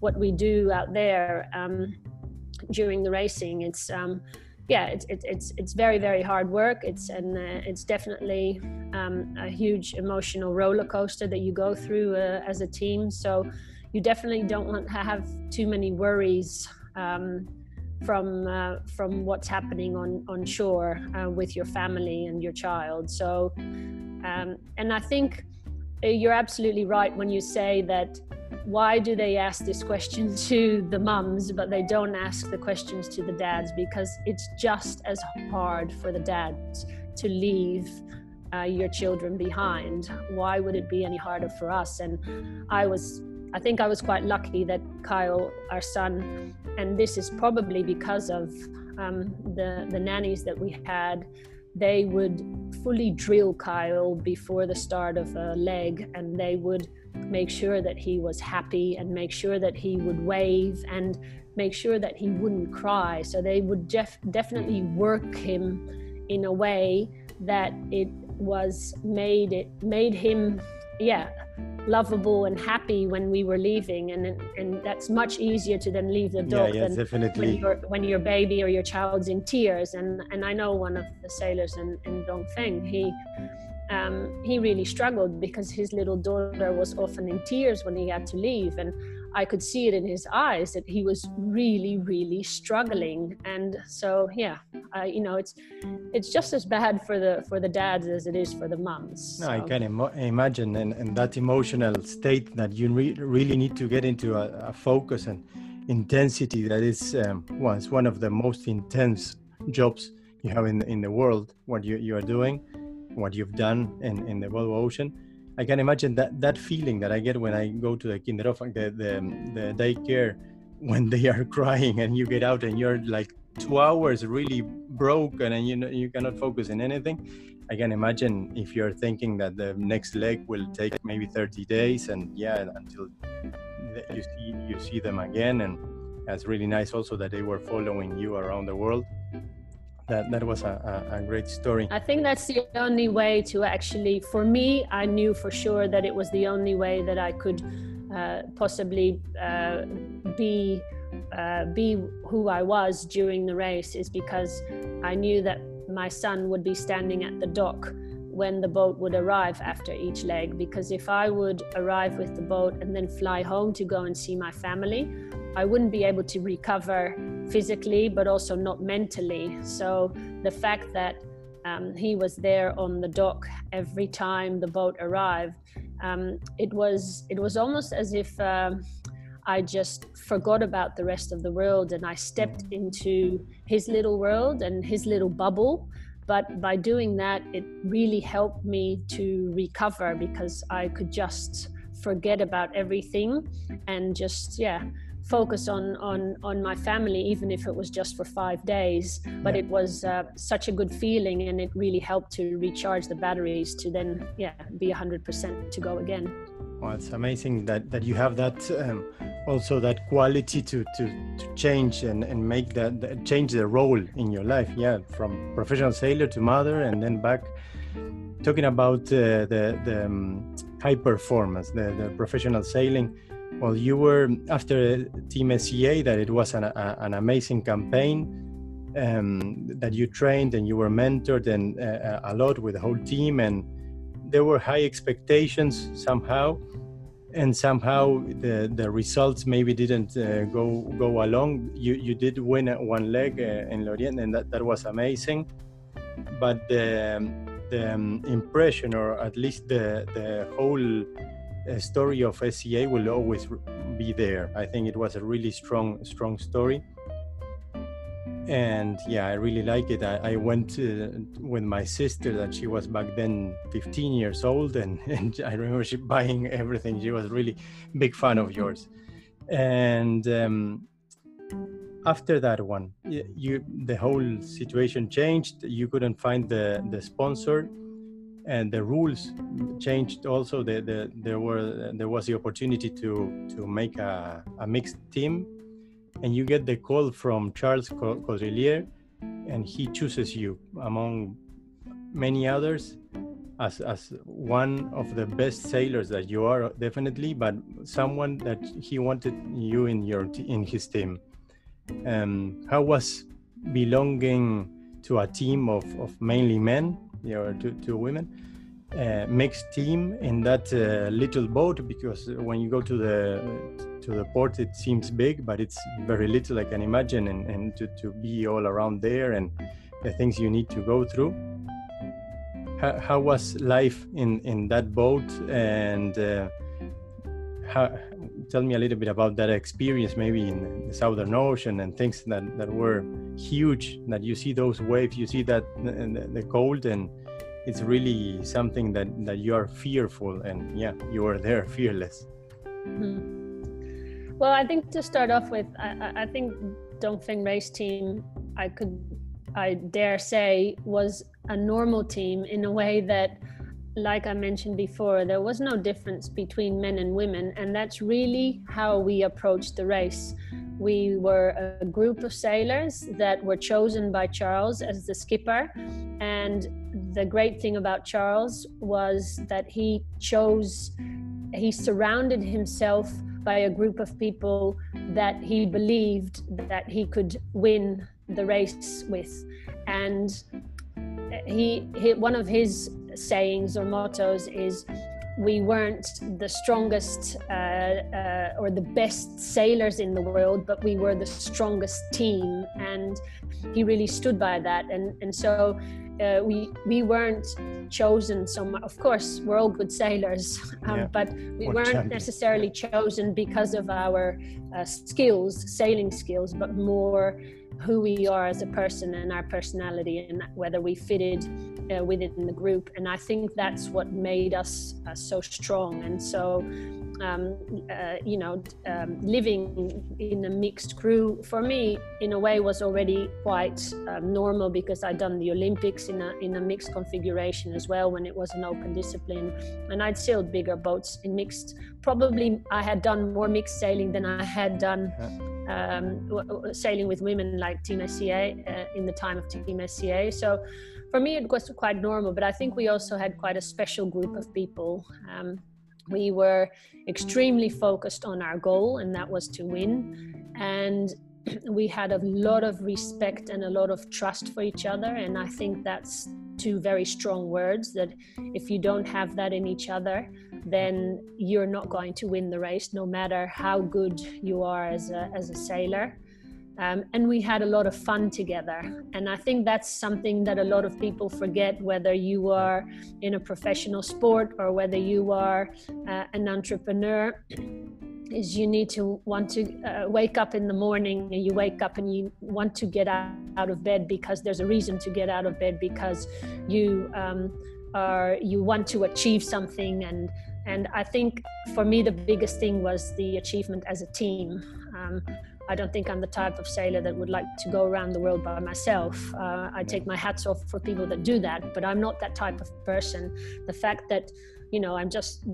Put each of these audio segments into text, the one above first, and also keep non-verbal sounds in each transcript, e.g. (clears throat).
what we do out there um, during the racing. It's um, yeah, it's, it's it's very very hard work. It's and uh, it's definitely um, a huge emotional roller coaster that you go through uh, as a team. So you definitely don't want to have too many worries um, from uh, from what's happening on on shore uh, with your family and your child. So um, and I think you're absolutely right when you say that why do they ask this question (laughs) to the mums but they don't ask the questions to the dads? Because it's just as hard for the dads to leave uh, your children behind. Why would it be any harder for us? And i was i think i was quite lucky that kyle our son and this is probably because of um, the the nannies that we had they would fully drill Kyle before the start of a leg and they would make sure that he was happy and make sure that he would wave and make sure that he wouldn't cry. So they would def- definitely mm. work him in a way that it was made it made him yeah lovable and happy when we were leaving and and that's much easier to then leave the dog yeah, yeah, than definitely. when, when your baby or your child's in tears and and I know one of the sailors in, in Dongfeng he um, he really struggled because his little daughter was often in tears when he had to leave and I could see it in his eyes that he was really, really struggling. And so, yeah, uh, you know, it's it's just as bad for the for the dads as it is for the moms. No, so. I can Im- imagine, and, and that emotional state that you re- really need to get into a, a focus and intensity that is um, well, it's one of the most intense jobs you have in in the world. What you you are doing, what you've done in in the Volvo Ocean I can imagine that that feeling that I get when I go to the kinderhof, the, the the daycare, when they are (laughs) crying and you get out and you're like two hours really broken and you know you cannot focus in anything. I can imagine if you're thinking that the next leg will take maybe 30 days and yeah until you see you see them again and that's really nice also that they were following you around the world that that was a, a, great story. I think that's the only way to actually for me i knew for sure that it was the only way that i could uh, possibly uh, be uh, be who i was during the race is because i knew that my son would be standing at the dock when the boat would arrive after each leg. Because if i would arrive with the boat and then fly home to go and see my family I wouldn't be able to recover physically, but also not mentally. So the fact that um, he was there on the dock every time the boat arrived, um, it was it was almost as if um, I just forgot about the rest of the world and I stepped into his little world and his little bubble. But by doing that, it really helped me to recover because I could just forget about everything and just yeah focus on on on my family even if it was just for five days but yeah. it was uh, such a good feeling and it really helped to recharge the batteries to then yeah be 100% to go again. Well it's amazing that that you have that um, also that quality to to, to change and and make that, that change the role in your life. Yeah from professional sailor to mother and then back. Talking about uh, the the um, high performance the, the professional sailing well, you were after Team SCA that it was an, a, an amazing campaign um, that you trained and you were mentored and uh, a lot with the whole team, and there were high expectations somehow, and somehow the the results maybe didn't uh, go go along. You you did win one leg uh, in Lorient, and that, that was amazing, but the the um, impression, or at least the the whole story of SCA will always be there. I think it was a really strong, strong story. And yeah, I really like it. I, I went to, with my sister that she was back then 15 years old, and, (laughs) and I remember she buying everything. She was really big fan of yours. And um, after that one, you the whole situation changed. You couldn't find the the sponsor and the rules changed also. The, the, there were there was the opportunity to to make a, a mixed team. And you get the call from charles caudrelier and he chooses you among many others as as one of the best sailors that you are definitely, but someone that he wanted you in your in his team. Um, how was belonging to a team of, of mainly men, you know, to, to women, uh, mixed team in that uh, little boat? Because when you go to the to the port, it seems big, but it's very little. I can imagine, and, and to, to be all around there and the things you need to go through how, how was life in in that boat and uh, how, tell me a little bit about that experience maybe in the southern ocean and things that that were huge that you see those waves you see that the, the cold and it's really something that that you are fearful and yeah you are there fearless mm-hmm. well i think to start off with i, I think dongfeng race team i could i dare say was a normal team in a way that like I mentioned before, there was no difference between men and women, and that's really how we approached the race. We were a group of sailors that were chosen by Charles as the skipper, and the great thing about Charles was that he chose, he surrounded himself by a group of people that he believed that he could win the race with. And he, he one of his sayings or mottos is we weren't the strongest uh, uh, or the best sailors in the world, but we were the strongest team, and he really stood by that. And and so uh, we we weren't chosen so much. Of course, we're all good sailors, (laughs) um, yeah. but we weren't necessarily chosen because of our uh, skills, sailing skills, but more who we are as a person and our personality and whether we fitted uh, within the group. And I think that's what made us uh, so strong. And so, um, uh, you know, um, living in a mixed crew for me, in a way, was already quite um, normal because I'd done the Olympics in a, in a mixed configuration as well when it was an open discipline. And I'd sailed bigger boats in mixed. Probably I had done more mixed sailing than I had done um, sailing with women like Team SCA uh, in the time of Team SCA. So for me, it was quite normal, but I think we also had quite a special group of people. We were extremely focused on our goal, and that was to win. And (clears throat) we had a lot of respect and a lot of trust for each other. And I think that's two very strong words that if you don't have that in each other, then you're not going to win the race, no matter how good you are as a, as a sailor. Um, and we had a lot of fun together. And I think that's something that a lot of people forget, whether you are in a professional sport or whether you are uh, an entrepreneur. Is you need to want to uh, wake up in the morning and you wake up and you want to get out, out of bed because there's a reason to get out of bed because you um, are you want to achieve something and and I think for me, the biggest thing was the achievement as a team. Um, I don't think I'm the type of sailor that would like to go around the world by myself. Uh, I take my hats off for people that do that, but I'm not that type of person. The fact that, you know, I'm just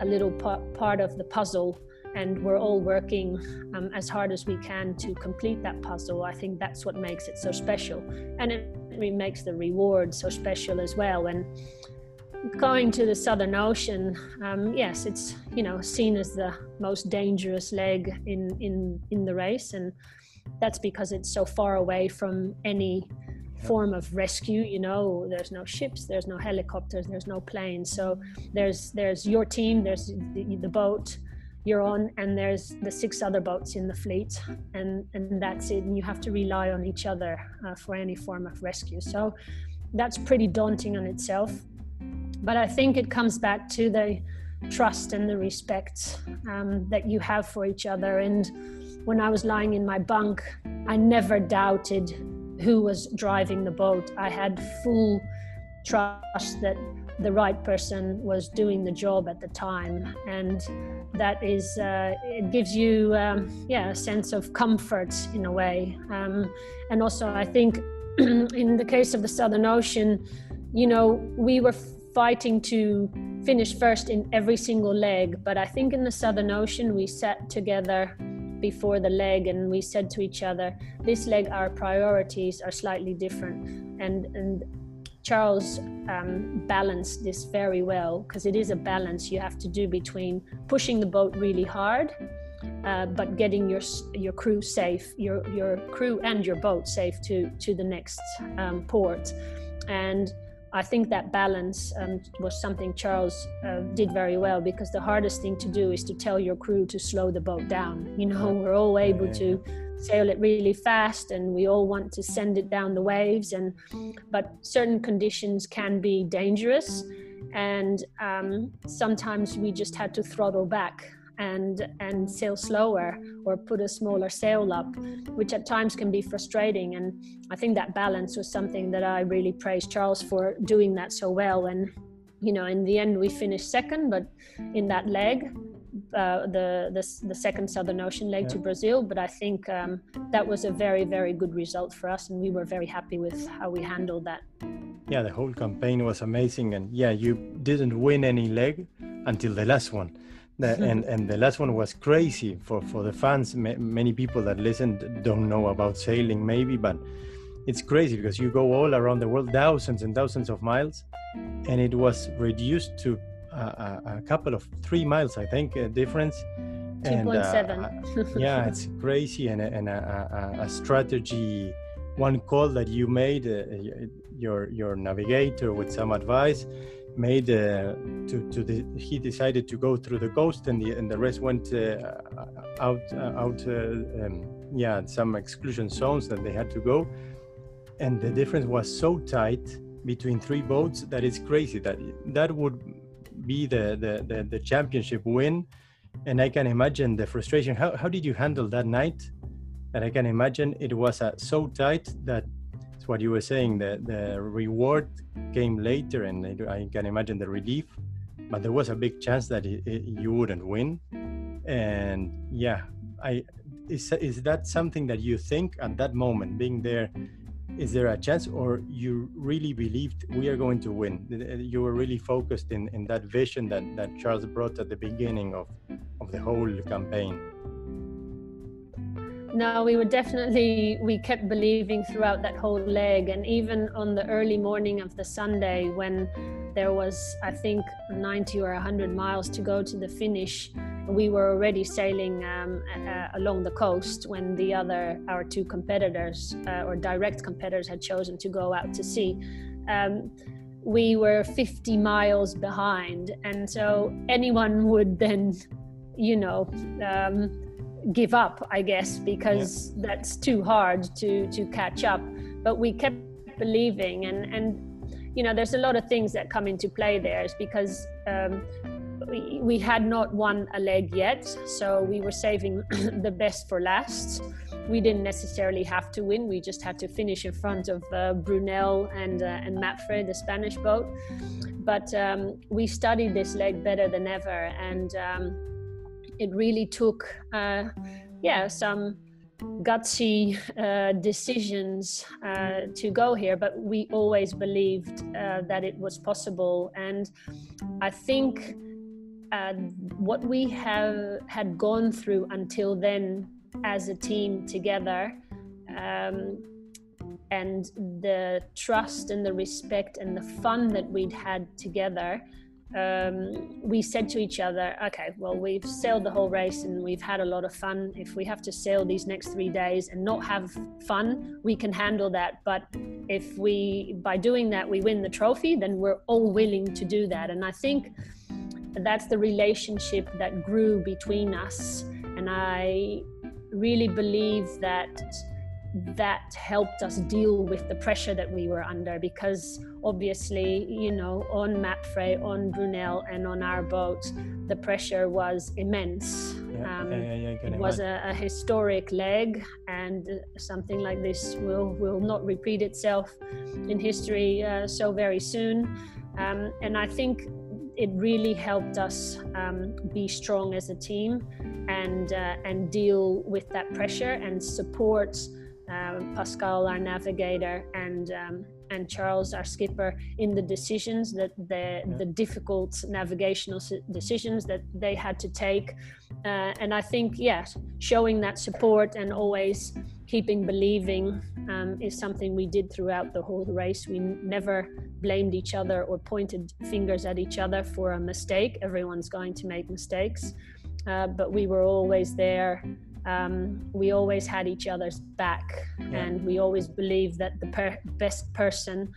a little part of the puzzle and we're all working um, as hard as we can to complete that puzzle. I think that's what makes it so special. And it, makes the reward so special as well. And going to the Southern Ocean, um, yes, it's you know seen as the most dangerous leg in in in the race, and that's because it's so far away from any form of rescue. You know, there's no ships, there's no helicopters, there's no planes. So there's there's your team, there's the, the boat you're on, and there's the six other boats in the fleet, and and that's it. And you have to rely on each other uh, for any form of rescue. So that's pretty daunting on itself but I think it comes back to the trust and the respect um, that you have for each other. And when I was lying in my bunk, I never doubted who was driving the boat. I had full trust that the right person was doing the job at the time and that is uh, it gives you um, yeah a sense of comfort in a way um, and also i think (clears throat) in the case of the southern ocean you know we were fighting to finish first in every single leg. But I think in the Southern Ocean, we sat together before the leg and we said to each other, this leg, our priorities are slightly different. And, and Charles um, balanced this very well because it is a balance you have to do between pushing the boat really hard, uh, but getting your your crew safe, your your crew and your boat safe to to the next um, port, and I think that balance um, was something Charles uh, did very well because the hardest thing to do is to tell your crew to slow the boat down. You know, we're all able to sail it really fast and we all want to send it down the waves and but certain conditions can be dangerous and um, sometimes we just had to throttle back and and sail slower or put a smaller sail up which at times can be frustrating and i think that balance was something that i really praise charles for doing that so well and you know in the end we finished second but in that leg uh, the, the, the second Southern Ocean leg yeah. to Brazil, but I think um, that was a very very good result for us, and we were very happy with how we handled that. Yeah, the whole campaign was amazing, and yeah, you didn't win any leg until the last one. The, and and the last one was crazy for for the fans. many people that listened don't know about sailing, maybe, but it's crazy because you go all around the world, thousands and thousands of miles, and it was reduced to a, a couple of three miles, I think, uh, difference. 2.7. Uh, (laughs) yeah, it's crazy, and, and a, a, a, strategy. One call that you made, uh, your your navigator with some advice, made uh, to to the, he decided to go through the coast and the and the rest went uh, out uh, out uh, um, yeah some exclusion zones that they had to go. And the difference was so tight between three boats that it's crazy that that would be the the, the, the championship win. And i can imagine the frustration. How, how did you handle that night? And i can imagine it was uh, so tight that what you were saying the the reward came later and i can imagine the relief but there was a big chance that it, it, you wouldn't win. And yeah i is, is that something that you think at that moment being there is there a chance or you really believed we are going to win? You were really focused in, in that vision that, that charles brought at the beginning of, of the whole campaign no we were definitely we kept believing throughout that whole leg. And even on the early morning of the sunday when there was i think 90 or 100 miles to go to the finish we were already sailing um, uh, along the coast when the other our two competitors uh, or direct competitors had chosen to go out to sea. Um, we were 50 miles behind. And so anyone would then you know um, give up i guess because yeah. that's too hard to to catch up but we kept believing and and you know there's a lot of things that come into play there is because um, we, we had not won a leg yet, so we were saving (clears throat) the best for last. We didn't necessarily have to win; we just had to finish in front of uh, Brunel and uh, and Mapfre, the Spanish boat. But um, we studied this leg better than ever, and um, it really took, uh, yeah, some gutsy uh, decisions uh, to go here, but we always believed uh, that it was possible. And I think uh, what we have had gone through until then as a team together um, and the trust and the respect and the fun that we'd had together um, we said to each other okay well we've sailed the whole race and we've had a lot of fun. If we have to sail these next three days and not have fun we can handle that. But if we by doing that we win the trophy then we're all willing to do that. And i think that's the relationship that grew between us. And I really believe that that helped us deal with the pressure that we were under because obviously you know on Mapfre on Brunel and on our boat the pressure was immense. Yeah, um, yeah, yeah, it was a, a, historic leg and something like this will will not repeat itself in history uh, so very soon. Um, and I think it really helped us um, be strong as a team and uh, and deal with that pressure and support uh, Pascal, our navigator, and um, and Charles, our skipper, in the decisions that the the difficult navigational decisions that they had to take. Uh, and I think, yes, showing that support and always keeping believing um, is something we did throughout the whole race. We never blamed each other or pointed fingers at each other for a mistake. Everyone's going to make mistakes, uh, but we were always there. Um, we always had each other's back, yeah. and we always believed that the per- best person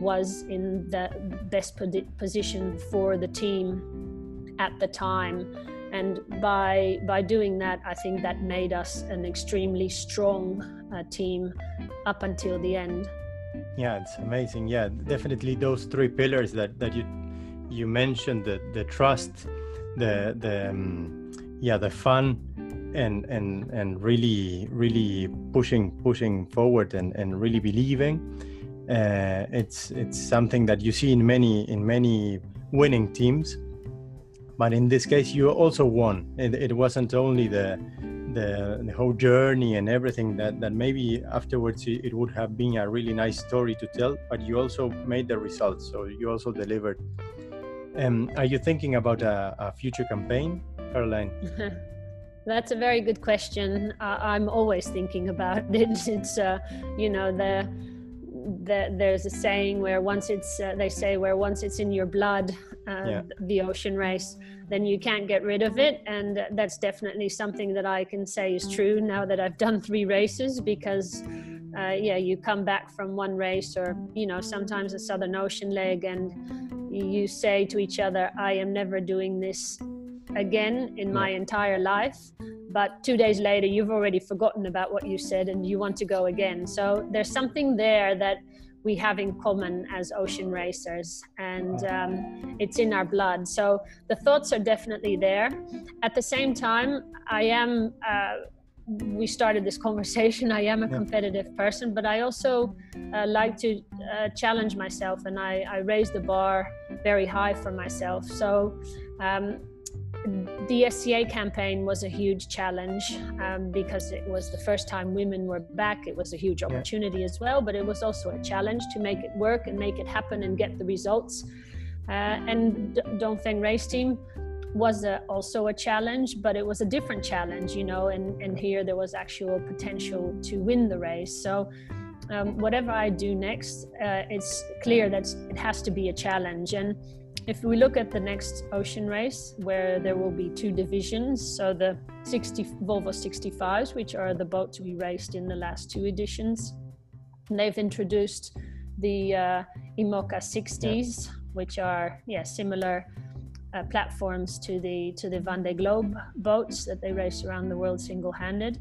was in the best position for the team at the time. And by by doing that i think that made us an extremely strong uh, team up until the end. Yeah it's amazing. Yeah definitely those three pillars that that you you mentioned the the trust the the um, yeah the fun and and and really really pushing pushing forward and and really believing uh, it's it's something that you see in many in many winning teams. But in this case you also won. It, it wasn't only the, the, the whole journey and everything that that maybe afterwards it would have been a really nice story to tell but you also made the results so you also delivered. Um, are you thinking about a, a future campaign caroline (laughs) That's a very good question. Uh, I'm always thinking about (laughs) it. It's, uh, you know, the, the, there's a saying where once it's, uh, they say where once it's in your blood, uh, yeah. the ocean race, then you can't get rid of it. And that's definitely something that I can say is true now that I've done three races because, uh, yeah, you come back from one race or, you know, sometimes a Southern Ocean leg and you say to each other, I am never doing this again in my entire life. But two days later, you've already forgotten about what you said and you want to go again. So there's something there that we have in common as ocean racers, and um, it's in our blood. So the thoughts are definitely there. At the same time, I am. Uh, we started this (laughs) conversation. I am a competitive person, but I also uh, like to uh, challenge myself, and I, I raise the bar very high for myself. So. Um, the SCA campaign was a huge challenge um, because it was the first time women were back. It was a huge opportunity yeah. as well, but it was also a challenge to make it work and make it happen and get the results. Uh, and Dongfeng Race Team was a, also a challenge, but it was a different challenge, you know, and, and here there was actual potential to win the race. So um, whatever I do next, uh, it's clear that it has to be a challenge. And if we look at the next ocean race, where there will be two divisions, so the 60 Volvo 65s, which are the boats we raced in the last two editions, and they've introduced the uh, IMOCA 60s, yeah. which are yeah similar uh, platforms to the to the Vendée Globe boats that they race around the world single-handed,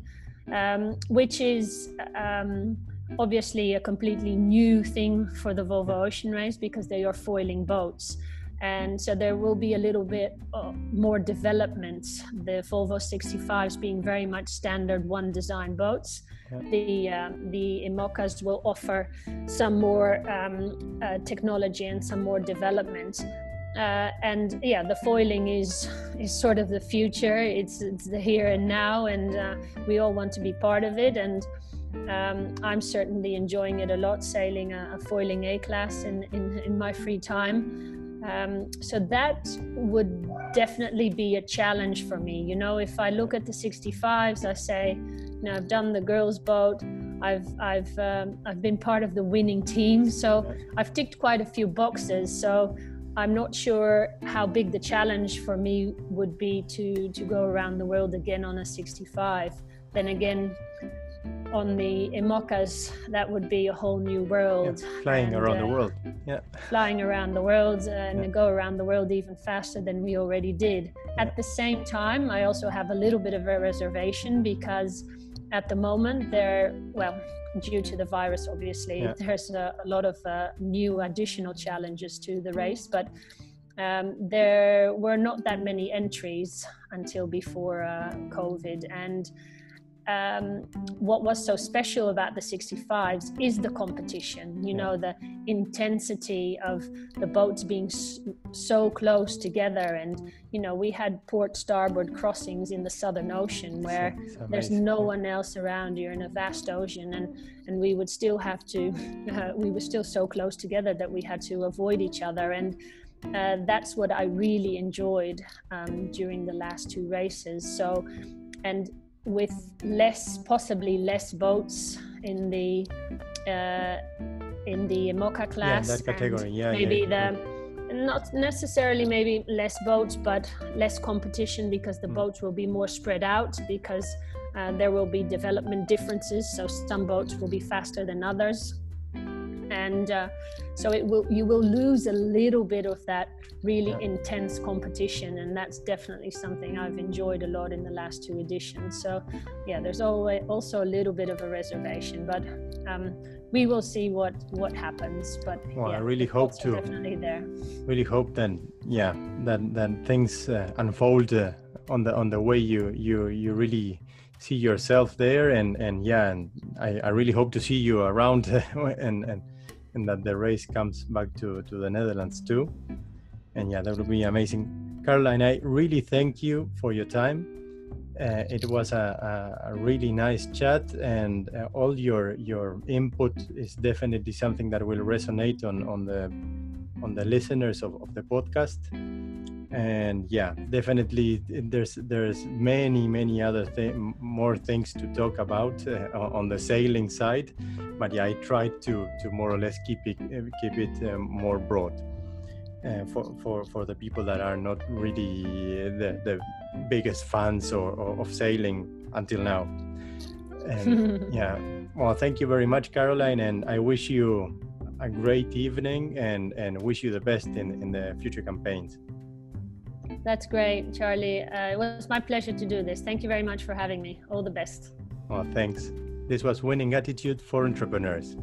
um, which is um, obviously a completely new thing for the Volvo Ocean Race because they are foiling boats and so there will be a little bit more development. The Volvo 65s being very much standard one design boats. Yeah. The uh, the IMOCAs will offer some more um, uh, technology and some more development. Uh, and yeah, the foiling is is sort of the future. It's it's the here and now, and uh, we all want to be part of it. And um, I'm certainly enjoying it a lot, sailing a, a foiling A class in, in, in my free time. Um, so that would definitely be a challenge for me. You know, if I look at the 65s, I say, you know, I've done the girls' boat. I've I've um, I've been part of the winning team, so I've ticked quite a few boxes. So I'm not sure how big the challenge for me would be to to go around the world again on a 65. Then again, on the IMOCAs, that would be a whole new world. Yeah, flying and, around uh, the world. Yeah. Flying around the world and yeah. go around the world even faster than we already did. At the same time, I also have a little bit of a reservation because at the moment there, well, due to the virus, obviously, there's a, a, lot of uh, new additional challenges to the race, but. Um, there were not that many entries until before uh, COVID, and um, what was so special about the 65s is the competition you know the intensity of the boats being so close together. And you know we had port starboard crossings in the southern ocean where there's no one else around. You're in a vast ocean. And and we would still have to (laughs) uh, we were still so close together that we had to avoid each other. And uh, that's what I really enjoyed um, during the last two races. So, and with less, possibly less boats in the uh, in the IMOCA class. Yeah, that category. Yeah, maybe yeah, the not necessarily maybe less boats, but less competition because the mm. boats will be more spread out because uh, there will be development differences. So some boats will be faster than others and uh, so it will you will lose a little bit of that really yeah. intense competition and that's definitely something i've enjoyed a lot in the last two editions so yeah there's always also a little bit of a reservation but um, we will see what what happens but well yeah, i really hope to definitely there really hope then yeah that that things uh, unfold uh, on the on the way you you you really see yourself there and and yeah and i, I really hope to see you around (laughs) and and and that the race comes back to, to the Netherlands too. And yeah, that would be amazing. Caroline, I really thank you for your time. Uh, it was a, a, really nice chat, and uh, all your your input is definitely something that will resonate on on the on the listeners of, of the podcast and yeah definitely there's there's many many other th- more things to talk about uh, on the sailing side but yeah i tried to to more or less keep it uh, keep it um, more broad uh, for for for the people that are not really the the biggest fans or, or of sailing until now. And (laughs) yeah well thank you very much caroline and i wish you a great evening and and wish you the best in in the future campaigns that's great, Charlie. Uh, it was my pleasure to do this. Thank you very much for having me. All the best. Oh, thanks. This was Winning Attitude for Entrepreneurs.